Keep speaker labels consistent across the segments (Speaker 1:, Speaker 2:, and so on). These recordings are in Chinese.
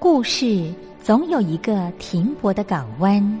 Speaker 1: 故事总有一个停泊的港湾。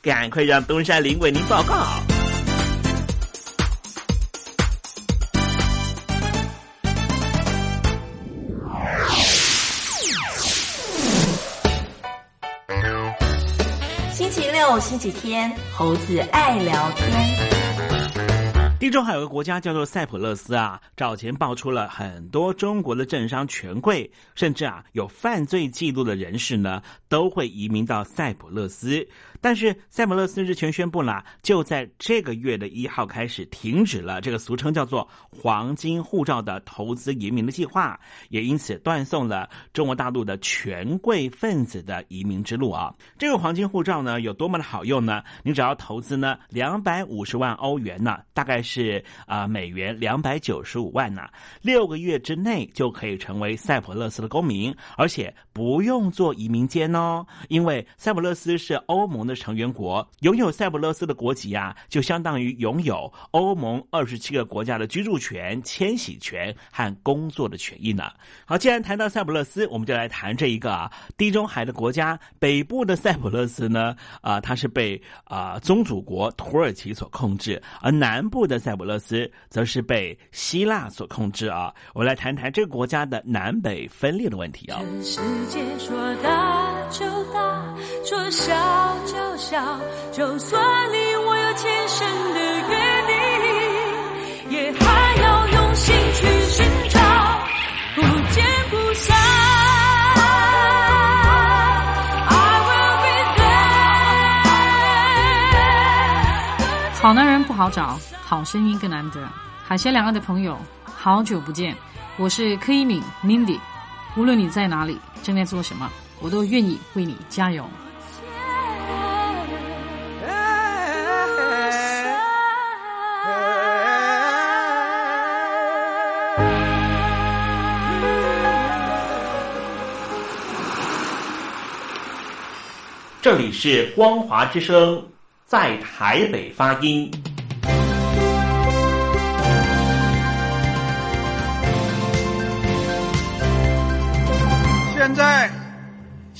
Speaker 2: 赶快让东山林为您报告。
Speaker 3: 星期六、星期天，猴子爱聊天。
Speaker 2: 地中海有个国家叫做塞浦路斯啊，早前爆出了很多中国的政商权贵，甚至啊有犯罪记录的人士呢，都会移民到塞浦路斯。但是塞浦路斯日前宣布了，就在这个月的一号开始停止了这个俗称叫做“黄金护照”的投资移民的计划，也因此断送了中国大陆的权贵分子的移民之路啊。这个黄金护照呢，有多么的好用呢？你只要投资呢两百五十万欧元呢，大概是啊美元两百九十五万呢，六个月之内就可以成为塞浦路斯的公民，而且不用做移民监哦，因为塞浦路斯是欧盟的。成员国拥有塞浦路斯的国籍啊，就相当于拥有欧盟二十七个国家的居住权、迁徙权和工作的权益呢。好，既然谈到塞浦路斯，我们就来谈这一个啊，地中海的国家北部的塞浦路斯呢，啊，它是被啊宗主国土耳其所控制，而南部的塞浦路斯则是被希腊所控制啊。我们来谈谈这个国家的南北分裂的问题啊。
Speaker 4: 世界说大就大，说小就。小，就算你我有前生的约定，也还要用心去寻找，不见不散。
Speaker 5: 好男人不好找，好声音更难得。海峡两岸的朋友，好久不见，我是柯一敏 Mindy。无论你在哪里，正在做什么，我都愿意为你加油。
Speaker 2: 这里是光华之声，在台北发音。
Speaker 6: 现在，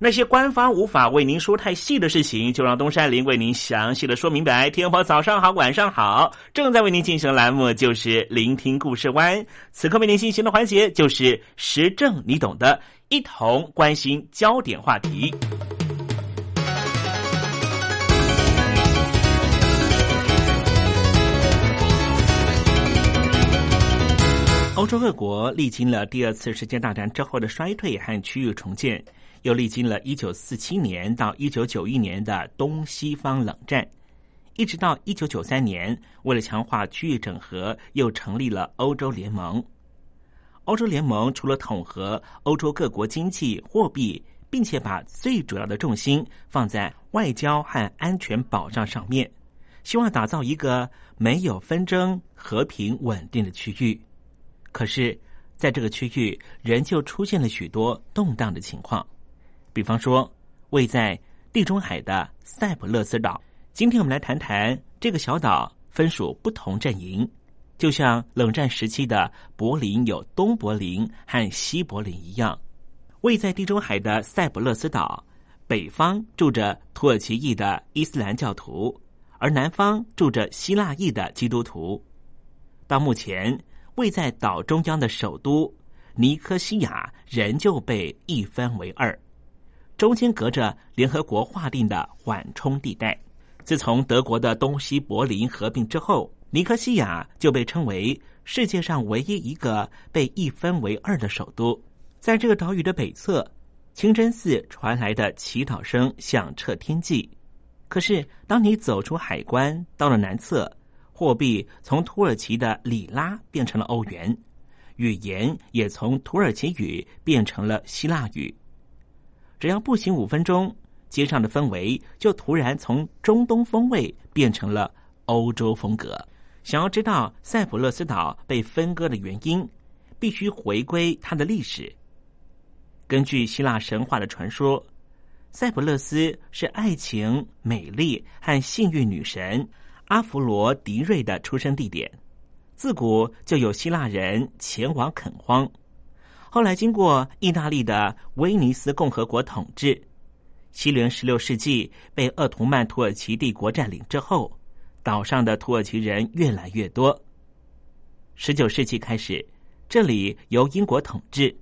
Speaker 2: 那些官方无法为您说太细的事情，就让东山林为您详细的说明白。天宝早上好，晚上好，正在为您进行的栏目就是聆听故事湾，此刻为您进行的环节就是时政你懂的，一同关心焦点话题。欧洲各国历经了第二次世界大战之后的衰退和区域重建。又历经了一九四七年到一九九一年的东西方冷战，一直到一九九三年，为了强化区域整合，又成立了欧洲联盟。欧洲联盟除了统合欧洲各国经济、货币，并且把最主要的重心放在外交和安全保障上面，希望打造一个没有纷争、和平稳定的区域。可是，在这个区域，仍旧出现了许多动荡的情况。比方说，位在地中海的塞浦路斯岛。今天我们来谈谈这个小岛分属不同阵营，就像冷战时期的柏林有东柏林和西柏林一样。位在地中海的塞浦路斯岛，北方住着土耳其裔的伊斯兰教徒，而南方住着希腊裔的基督徒。到目前。位在岛中央的首都尼科西亚仍旧被一分为二，中间隔着联合国划定的缓冲地带。自从德国的东西柏林合并之后，尼科西亚就被称为世界上唯一一个被一分为二的首都。在这个岛屿的北侧，清真寺传来的祈祷声响彻天际。可是，当你走出海关，到了南侧。货币从土耳其的里拉变成了欧元，语言也从土耳其语变成了希腊语。只要步行五分钟，街上的氛围就突然从中东风味变成了欧洲风格。想要知道塞浦路斯岛被分割的原因，必须回归它的历史。根据希腊神话的传说，塞浦路斯是爱情、美丽和幸运女神。阿弗罗狄瑞的出生地点，自古就有希腊人前往垦荒。后来经过意大利的威尼斯共和国统治，西元十六世纪被鄂图曼土耳其帝国占领之后，岛上的土耳其人越来越多。十九世纪开始，这里由英国统治。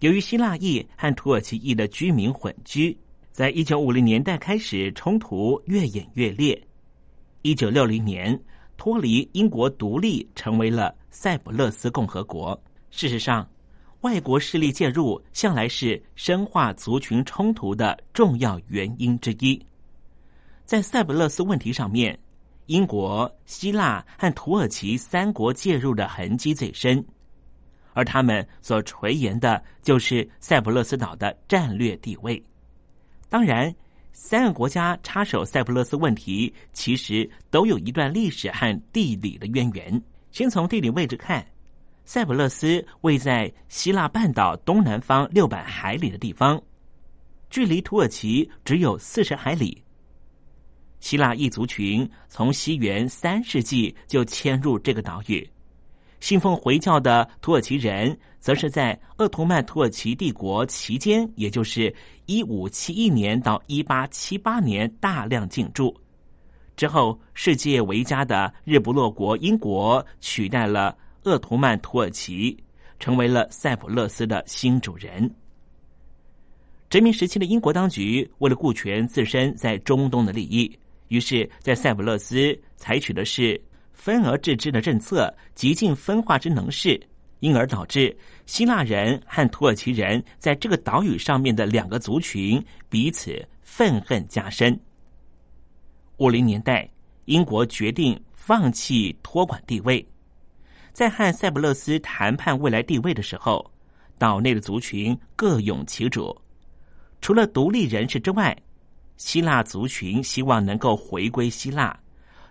Speaker 2: 由于希腊裔和土耳其裔的居民混居，在一九五零年代开始，冲突越演越烈。一九六零年，脱离英国独立，成为了塞浦路斯共和国。事实上，外国势力介入向来是深化族群冲突的重要原因之一。在塞浦路斯问题上面，英国、希腊和土耳其三国介入的痕迹最深，而他们所垂涎的就是塞浦路斯岛的战略地位。当然。三个国家插手塞浦路斯问题，其实都有一段历史和地理的渊源。先从地理位置看，塞浦路斯位在希腊半岛东南方六百海里的地方，距离土耳其只有四十海里。希腊异族群从西元三世纪就迁入这个岛屿。信奉回教的土耳其人，则是在鄂图曼土耳其帝国期间，也就是一五七一年到一八七八年大量进驻。之后，世界为家的日不落国英国取代了鄂图曼土耳其，成为了塞浦路斯的新主人。殖民时期的英国当局为了顾全自身在中东的利益，于是，在塞浦路斯采取的是。分而治之的政策，极尽分化之能事，因而导致希腊人和土耳其人在这个岛屿上面的两个族群彼此愤恨加深。五零年代，英国决定放弃托管地位，在和塞浦路斯谈判未来地位的时候，岛内的族群各拥其主。除了独立人士之外，希腊族群希望能够回归希腊。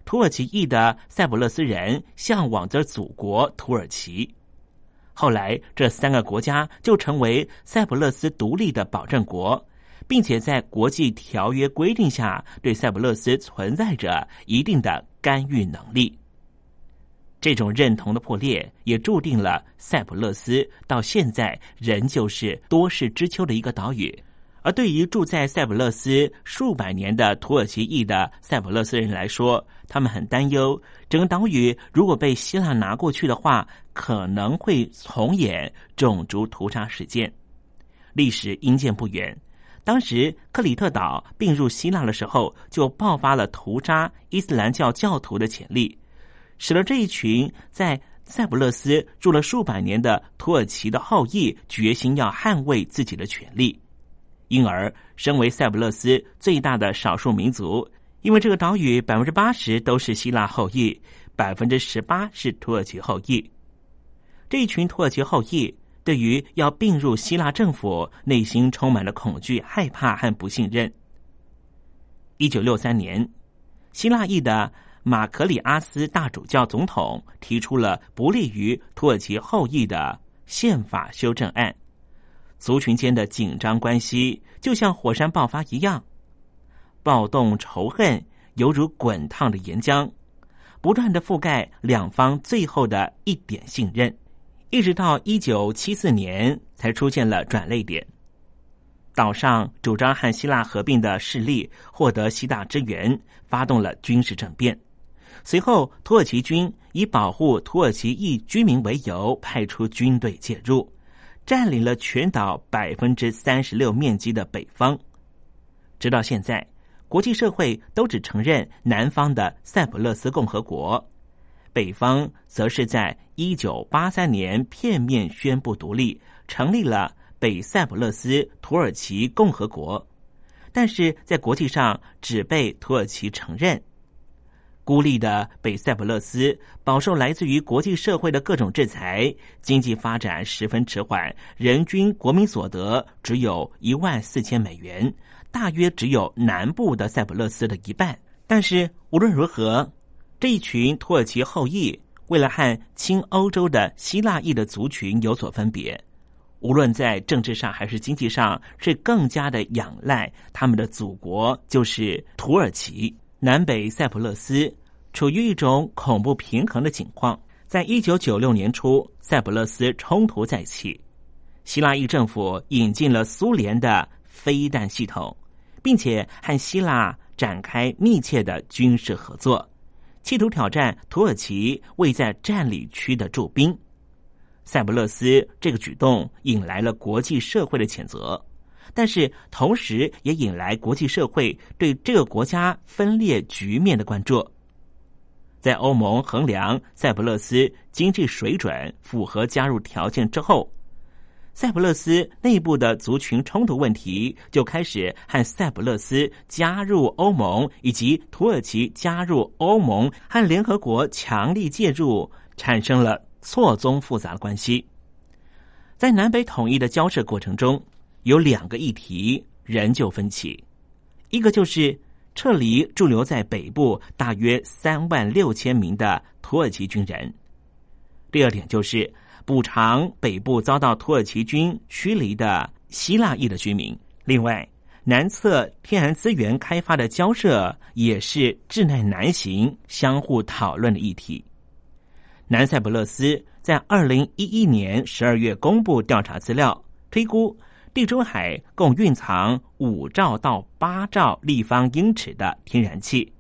Speaker 2: 土耳其裔的塞浦路斯人向往着祖国土耳其，后来这三个国家就成为塞浦路斯独立的保证国，并且在国际条约规定下对塞浦路斯存在着一定的干预能力。这种认同的破裂，也注定了塞浦路斯到现在仍旧是多事之秋的一个岛屿。而对于住在塞浦路斯数百年的土耳其裔的塞浦路斯人来说，他们很担忧，整个岛屿如果被希腊拿过去的话，可能会重演种族屠杀事件。历史因见不远，当时克里特岛并入希腊的时候，就爆发了屠杀伊斯兰教教徒的潜力，使得这一群在塞浦路斯住了数百年的土耳其的后裔决心要捍卫自己的权利，因而身为塞浦路斯最大的少数民族，因为这个岛屿百分之八十都是希腊后裔，百分之十八是土耳其后裔。这一群土耳其后裔对于要并入希腊政府，内心充满了恐惧、害怕和不信任。一九六三年，希腊裔的。马可里阿斯大主教总统提出了不利于土耳其后裔的宪法修正案，族群间的紧张关系就像火山爆发一样，暴动仇恨犹如滚烫的岩浆，不断的覆盖两方最后的一点信任，一直到一九七四年才出现了转泪点。岛上主张和希腊合并的势力获得希腊支援，发动了军事政变。随后，土耳其军以保护土耳其裔居民为由，派出军队介入，占领了全岛百分之三十六面积的北方。直到现在，国际社会都只承认南方的塞浦路斯共和国，北方则是在一九八三年片面宣布独立，成立了北塞浦路斯土耳其共和国，但是在国际上只被土耳其承认。孤立的北塞浦路斯饱受来自于国际社会的各种制裁，经济发展十分迟缓，人均国民所得只有一万四千美元，大约只有南部的塞浦路斯的一半。但是无论如何，这一群土耳其后裔为了和亲欧洲的希腊裔的族群有所分别，无论在政治上还是经济上，是更加的仰赖他们的祖国，就是土耳其。南北塞浦路斯处于一种恐怖平衡的情况。在一九九六年初，塞浦路斯冲突再起，希腊裔政府引进了苏联的飞弹系统，并且和希腊展开密切的军事合作，企图挑战土耳其未在占领区的驻兵。塞浦路斯这个举动引来了国际社会的谴责。但是，同时也引来国际社会对这个国家分裂局面的关注。在欧盟衡量塞浦路斯经济水准符合加入条件之后，塞浦路斯内部的族群冲突问题就开始和塞浦路斯加入欧盟以及土耳其加入欧盟和联合国强力介入产生了错综复杂的关系。在南北统一的交涉过程中。有两个议题仍旧分歧，一个就是撤离驻留在北部大约三万六千名的土耳其军人；第二点就是补偿北部遭到土耳其军驱离的希腊裔的居民。另外，南侧天然资源开发的交涉也是至难难行、相互讨论的议题。南塞浦路斯在二零一一年十二月公布调查资料，推估。地中海共蕴藏五兆到八兆立方英尺的天然气。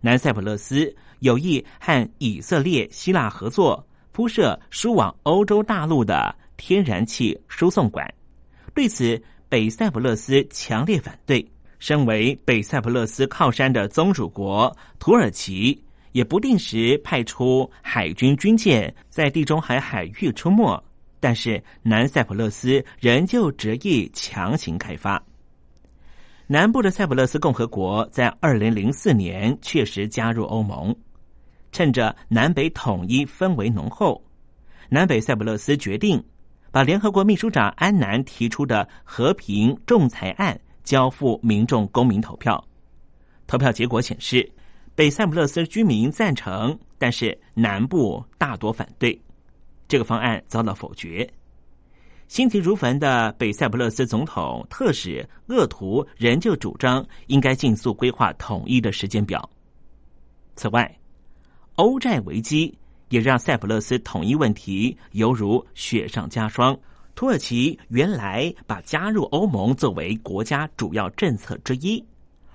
Speaker 2: 南塞浦路斯有意和以色列、希腊合作铺设输往欧洲大陆的天然气输送管。对此，北塞浦路斯强烈反对。身为北塞浦路斯靠山的宗主国土耳其，也不定时派出海军军舰在地中海海域出没。但是南塞浦路斯仍旧执意强行开发。南部的塞浦路斯共和国在二零零四年确实加入欧盟，趁着南北统一氛围浓厚，南北塞浦路斯决定把联合国秘书长安南提出的和平仲裁案交付民众公民投票。投票结果显示，北塞浦路斯居民赞成，但是南部大多反对。这个方案遭到否决。心急如焚的北塞浦路斯总统特使厄图仍旧主张应该尽速规划统一的时间表。此外，欧债危机也让塞浦路斯统一问题犹如雪上加霜。土耳其原来把加入欧盟作为国家主要政策之一，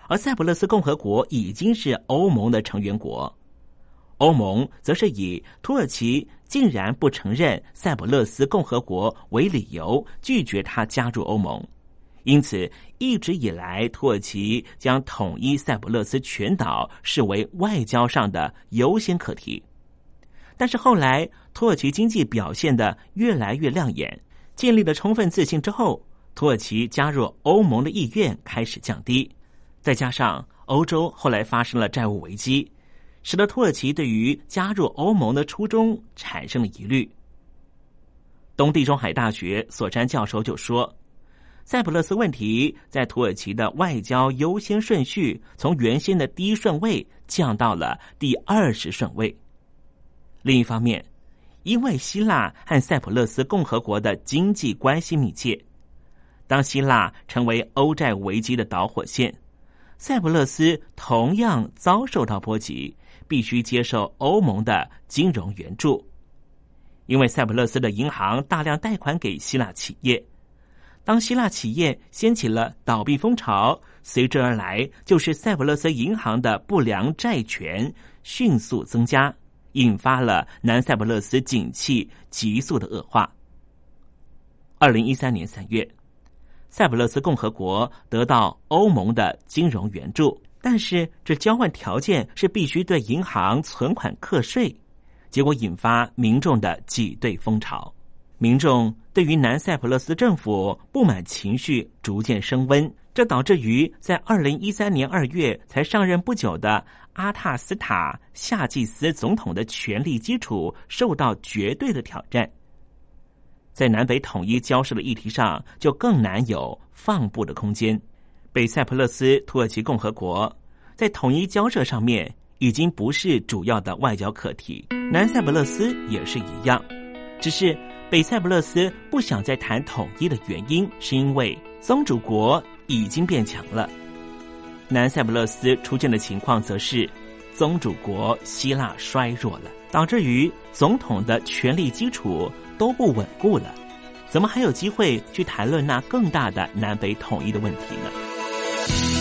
Speaker 2: 而塞浦路斯共和国已经是欧盟的成员国。欧盟则是以土耳其竟然不承认塞浦路斯共和国为理由，拒绝他加入欧盟。因此，一直以来，土耳其将统一塞浦路斯全岛视为外交上的优先课题。但是后来土耳其经济表现的越来越亮眼，建立了充分自信之后，土耳其加入欧盟的意愿开始降低。再加上欧洲后来发生了债务危机，使得土耳其对于加入欧盟的初衷产生了疑虑。东地中海大学索山教授就说：“塞浦路斯问题在土耳其的外交优先顺序从原先的第一顺位降到了第二十顺位。另一方面，因为希腊和塞浦路斯共和国的经济关系密切，当希腊成为欧债危机的导火线，塞浦路斯同样遭受到波及，必须接受欧盟的金融援助。”因为塞浦路斯的银行大量贷款给希腊企业，当希腊企业掀起了倒闭风潮，随之而来就是塞浦路斯银行的不良债权迅速增加，引发了南塞浦路斯景气急速的恶化。二零一三年三月，塞浦路斯共和国得到欧盟的金融援助，但是这交换条件是必须对银行存款课税。结果引发民众的挤兑风潮，民众对于南塞浦路斯政府不满情绪逐渐升温，这导致于在二零一三年二月才上任不久的阿塔斯塔夏季斯总统的权力基础受到绝对的挑战，在南北统一交涉的议题上就更难有放步的空间。北塞浦路斯土耳其共和国在统一交涉上面。已经不是主要的外交课题，南塞浦路斯也是一样。只是北塞浦路斯不想再谈统一的原因，是因为宗主国已经变强了。南塞浦路斯出现的情况，则是宗主国希腊衰弱了，导致于总统的权力基础都不稳固了，怎么还有机会去谈论那更大的南北统一的问题呢？Bye.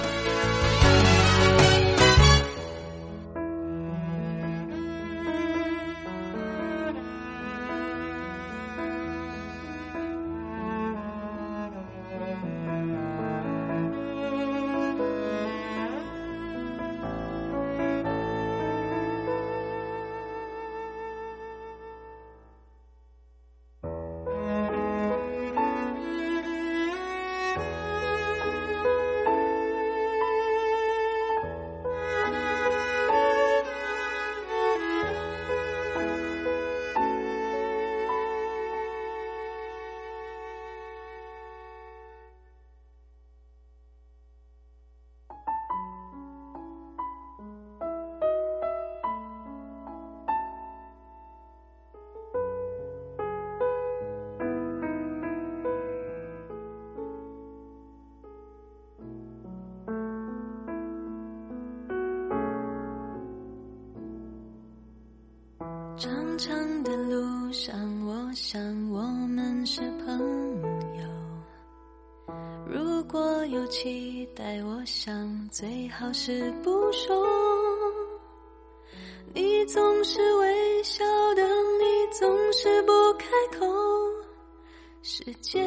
Speaker 4: 如果有期待，我想最好是不说。你总是微笑的，你总是不开口，世界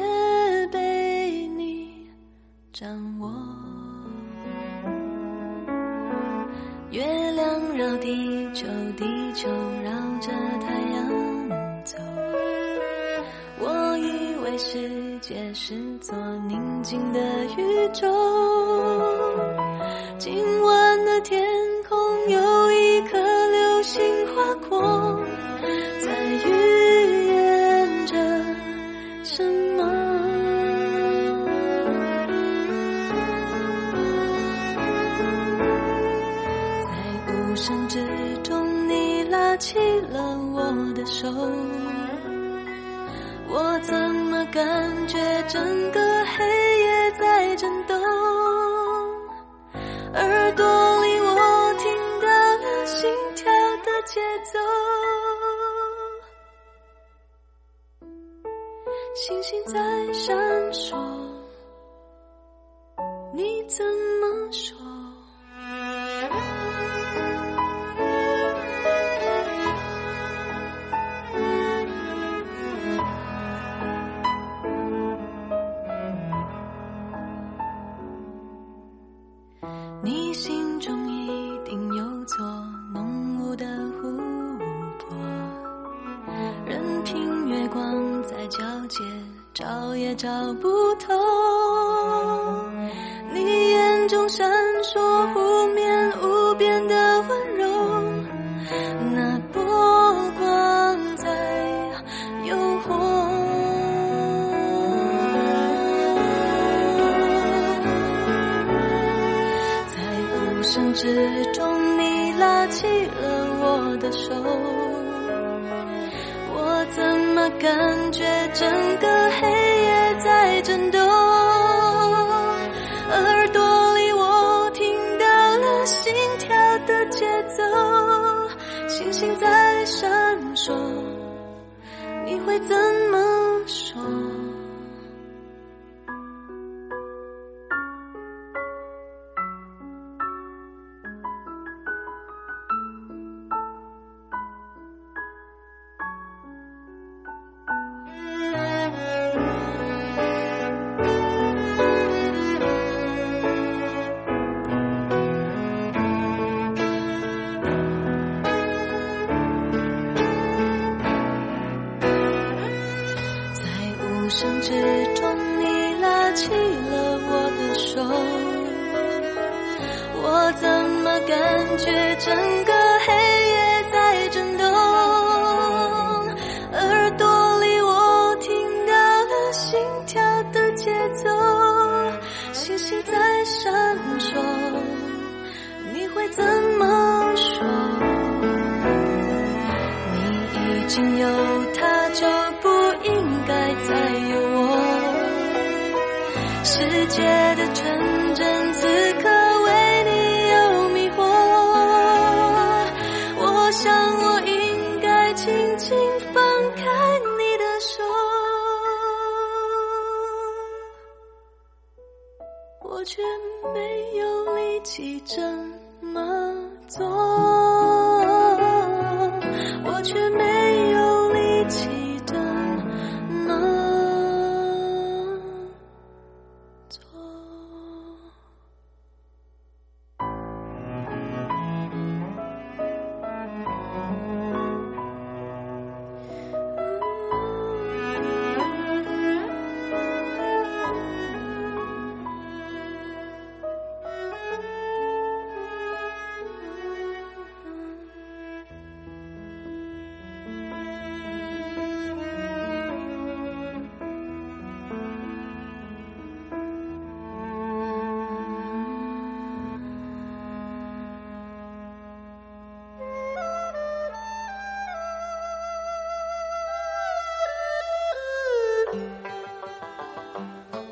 Speaker 4: 被你掌握。月亮绕地球，地球界是座宁静的宇宙，今晚的天空有一颗流星划过，在预言着什么？在无声之中，你拉起了我的手。感觉整个黑你心中一定有座浓雾的湖泊，任凭月光在皎洁，照也照不透。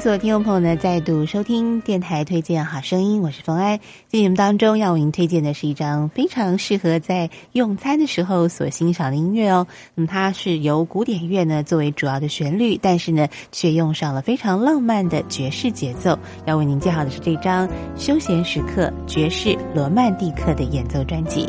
Speaker 7: 所有听众朋友呢再度收听电台推荐好声音，我是冯安。在节目当中要为您推荐的是一张非常适合在用餐的时候所欣赏的音乐哦。那么它是由古典乐呢作为主要的旋律，但是呢却用上了非常浪漫的爵士节奏。要为您介绍的是这张休闲时刻爵士罗曼蒂克的演奏专辑。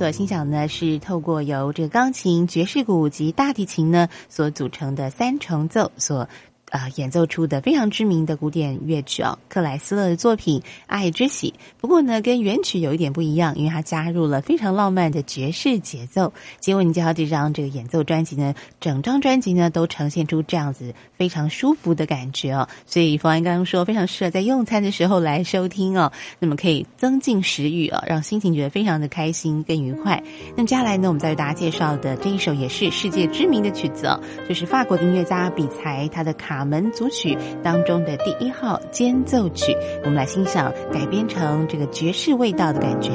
Speaker 7: 所欣赏呢是透过由这个钢琴、爵士鼓及大提琴呢所组成的三重奏所。啊，演奏出的非常知名的古典乐曲哦，克莱斯勒的作品《爱之喜》。不过呢，跟原曲有一点不一样，因为它加入了非常浪漫的爵士节奏。结果你介绍这张这个演奏专辑呢，整张专辑呢都呈现出这样子非常舒服的感觉哦。所以冯安刚刚说，非常适合在用餐的时候来收听哦。那么可以增进食欲哦，让心情觉得非常的开心跟愉快。那么接下来呢，我们再为大家介绍的这一首也是世界知名的曲子哦，就是法国的音乐家比才他的卡。门组曲当中的第一号间奏曲，我们来欣赏改编成这个爵士味道的感觉。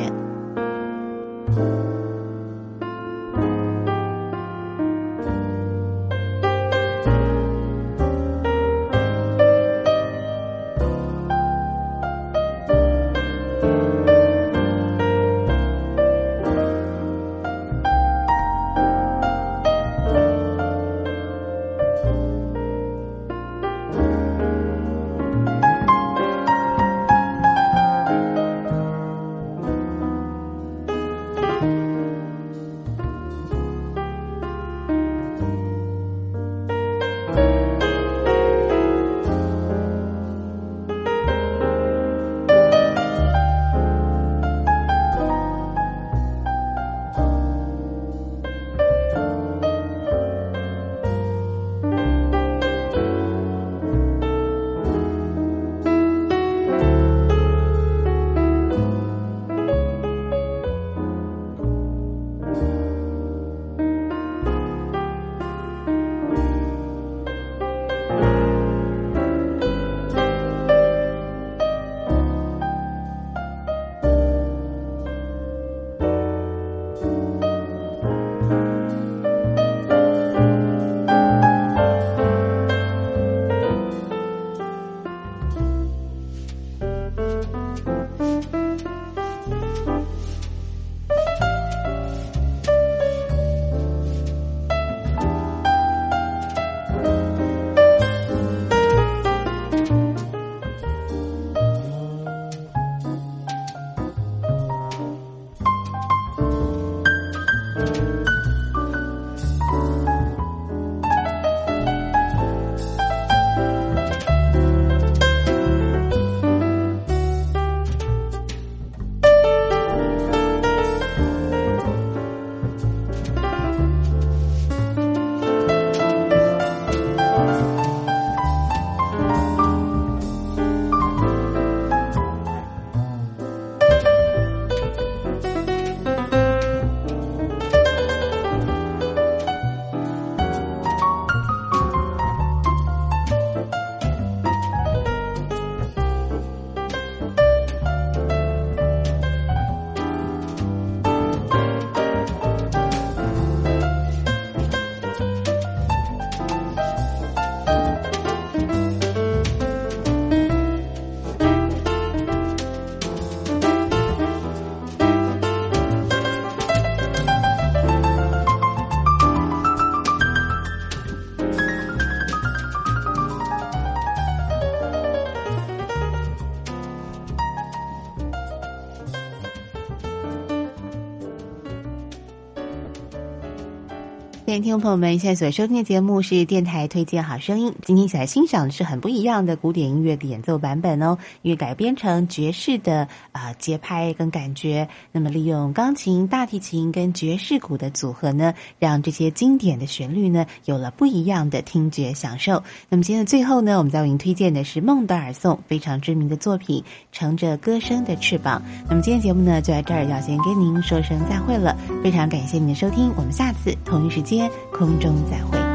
Speaker 7: 朋友们，现在所收听的节目是电台推荐好声音。今天一起来欣赏的是很不一样的古典音乐的演奏版本哦，因为改编成爵士的啊节拍跟感觉。那么利用钢琴、大提琴跟爵士鼓的组合呢，让这些经典的旋律呢有了不一样的听觉享受。那么今天的最后呢，我们在为您推荐的是孟德尔颂非常知名的作品《乘着歌声的翅膀》。那么今天节目呢就在这儿，要先跟您说声再会了。非常感谢您的收听，我们下次同一时间。空中再会。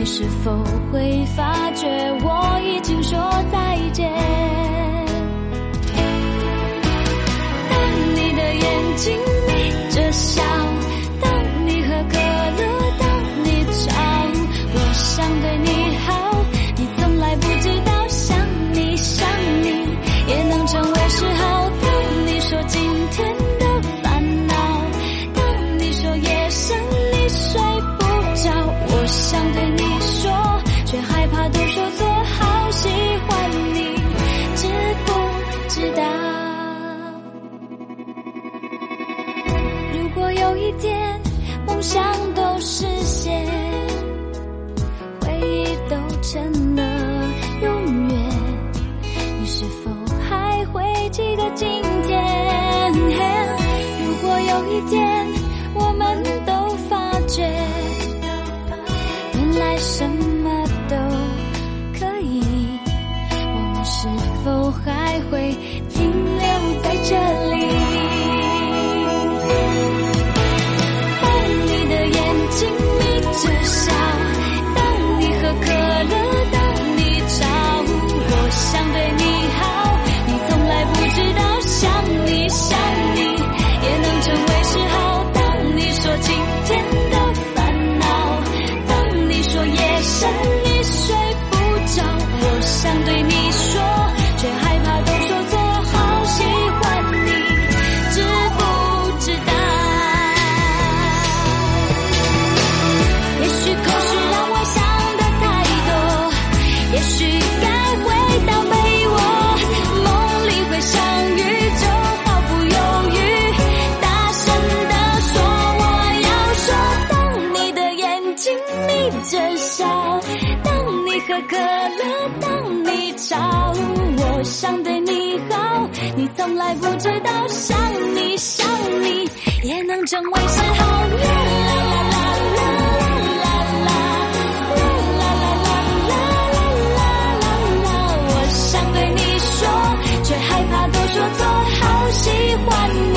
Speaker 4: 你是否会发觉我已经说再见？当你的眼睛当你吵，我想对你好，你从来不知道，想你想你也能成为嗜好。啦啦啦啦啦。我想对你说，却害怕都说错，好喜欢你，